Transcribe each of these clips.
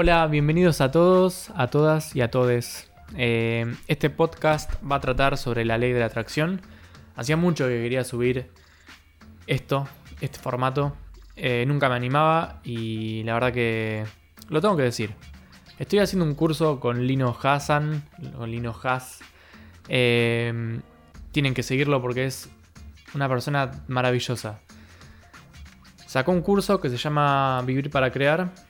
Hola, bienvenidos a todos, a todas y a todes. Eh, este podcast va a tratar sobre la ley de la atracción. Hacía mucho que quería subir esto, este formato. Eh, nunca me animaba y la verdad que lo tengo que decir. Estoy haciendo un curso con Lino Hassan, con Lino Haas. Eh, tienen que seguirlo porque es una persona maravillosa. Sacó un curso que se llama Vivir para Crear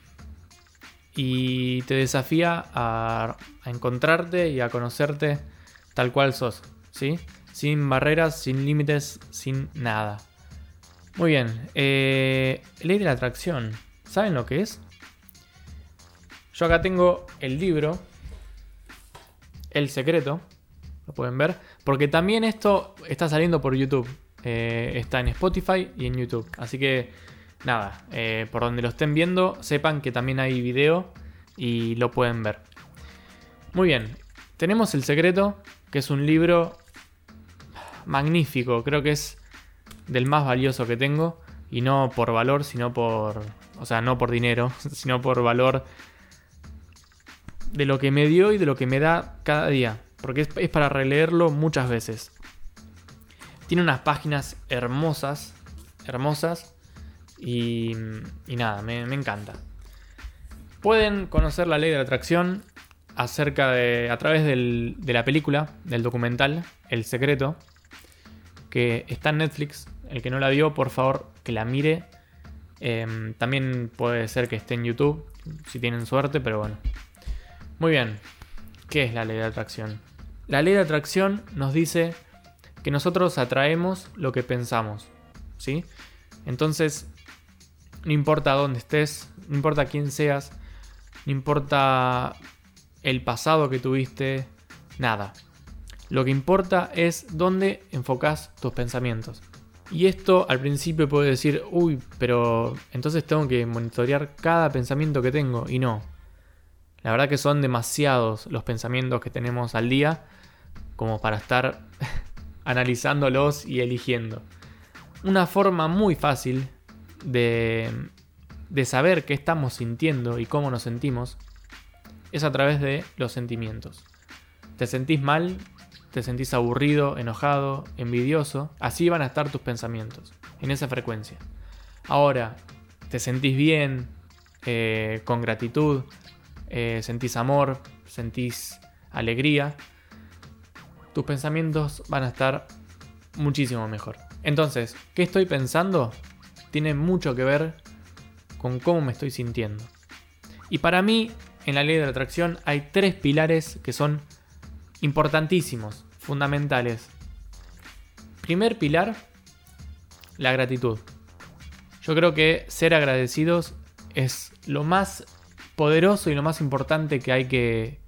y te desafía a, encontrarte y a conocerte tal cual sos, ¿sí? Sin barreras, sin límites, sin nada. Muy bien, eh, ley de la atracción. ¿Saben lo que es? Yo acá tengo el libro, El Secreto, lo pueden ver, porque también esto está saliendo por YouTube. Eh, está en Spotify y en YouTube. Así que nada, eh, por donde lo estén viendo, sepan que también hay video y lo pueden ver. Muy bien, tenemos El Secreto, que es un libro magnífico, creo que es del más valioso que tengo, y no por valor, sino por, o sea, no por dinero, sino por valor de lo que me dio y de lo que me da cada día, porque es, para releerlo muchas veces. Tiene unas páginas hermosas, hermosas, y, nada, me, encanta. Pueden conocer la ley de la atracción acerca de, a través de la película, del documental El Secreto, que está en Netflix. El que no la vio, por favor, que la mire. Em, también puede ser que esté en YouTube, si tienen suerte, pero bueno. Muy bien, ¿qué es la ley de atracción? La ley de atracción nos dice que nosotros atraemos lo que pensamos, ¿sí? Entonces, no importa dónde estés, no importa quién seas, no importa el pasado que tuviste, nada. Lo que importa es dónde enfocas tus pensamientos. Y esto al principio puede decir, uy, pero entonces tengo que monitorear cada pensamiento que tengo. Y no. La verdad que son demasiados los pensamientos que tenemos al día como para estar analizándolos y eligiendo. Una forma muy fácil de, de saber qué estamos sintiendo y cómo nos sentimos es a través de los sentimientos. ¿Te sentís mal? ¿Te sentís aburrido, enojado, envidioso? Así van a estar tus pensamientos, en esa frecuencia. Ahora, ¿te sentís bien, eh, con gratitud, eh, sentís amor, sentís alegría? Tus pensamientos van a estar muchísimo mejor. Entonces, ¿qué estoy pensando? Tiene mucho que ver con cómo me estoy sintiendo. Y para mí, en la ley de la atracción hay tres pilares que son importantísimos, fundamentales. Primer pilar, la gratitud. Yo creo que ser agradecidos es lo más poderoso y lo más importante que hay que,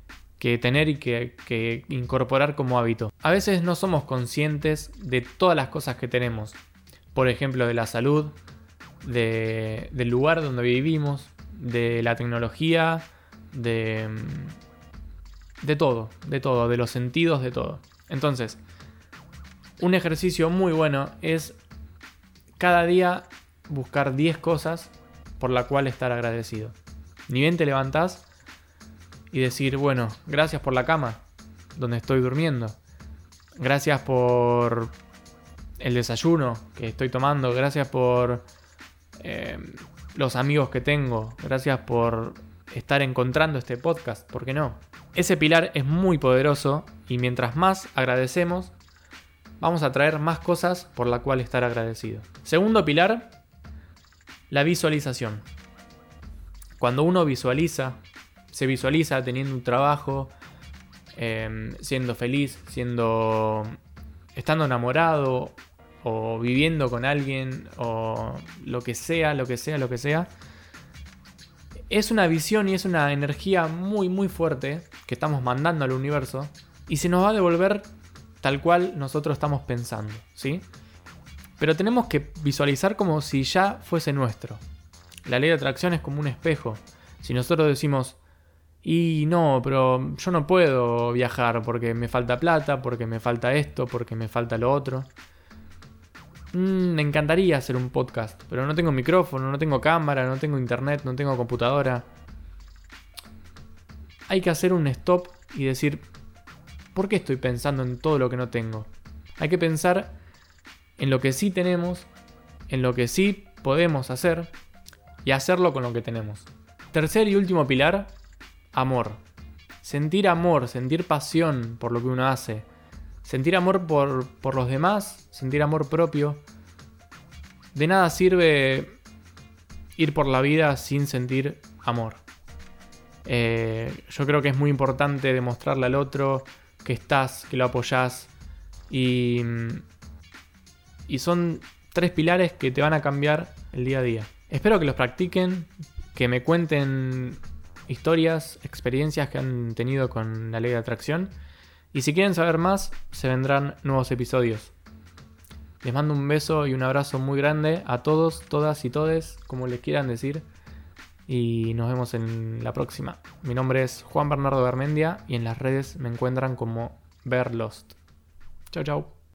tener y que, incorporar como hábito. A veces no somos conscientes de todas las cosas que tenemos. Por ejemplo, de la salud, del lugar donde vivimos, de la tecnología, de, de todo, de todo, de los sentidos, de todo. Entonces, un ejercicio muy bueno es cada día buscar 10 cosas por la cual estar agradecido. Ni bien te levantás y decir, bueno, gracias por la cama donde estoy durmiendo. Gracias por el desayuno que estoy tomando. Gracias por eh, los amigos que tengo. Gracias por estar encontrando este podcast, ¿por qué no? Ese pilar es muy poderoso y mientras más agradecemos, vamos a traer más cosas por la cual estar agradecido. Segundo pilar, la visualización. Cuando uno visualiza, se visualiza teniendo un trabajo, em, siendo feliz, siendo estando enamorado o viviendo con alguien o lo que sea, lo que sea, lo que sea, es una visión y es una energía muy muy fuerte que estamos mandando al universo y se nos va a devolver tal cual nosotros estamos pensando, ¿sí? Pero tenemos que visualizar como si ya fuese nuestro. La ley de atracción es como un espejo. Si nosotros decimos, y no, pero yo no puedo viajar porque me falta plata, porque me falta esto, porque me falta lo otro. Mm, me encantaría hacer un podcast, pero no tengo micrófono, no tengo cámara, no tengo internet, no tengo computadora. hay que hacer un stop y decir, ¿por qué estoy pensando en todo lo que no tengo? Hay que pensar en lo que sí tenemos, en lo que sí podemos hacer y hacerlo con lo que tenemos. Tercer y último pilar, amor. Sentir amor, sentir pasión por lo que uno hace. Sentir amor por, por los demás, sentir amor propio. De nada sirve ir por la vida sin sentir amor. Eh, yo creo que es muy importante demostrarle al otro que estás, que lo apoyás. Y, y son tres pilares que te van a cambiar el día a día. Espero que los practiquen, que me cuenten historias, experiencias que han tenido con la ley de atracción. Y si quieren saber más, se vendrán nuevos episodios. Les mando un beso y un abrazo muy grande a todos, todas y todes, como les quieran decir. Y nos vemos en la próxima. Mi nombre es Juan Bernardo Garmendia y en las redes me encuentran como Verlost. Chau, chau.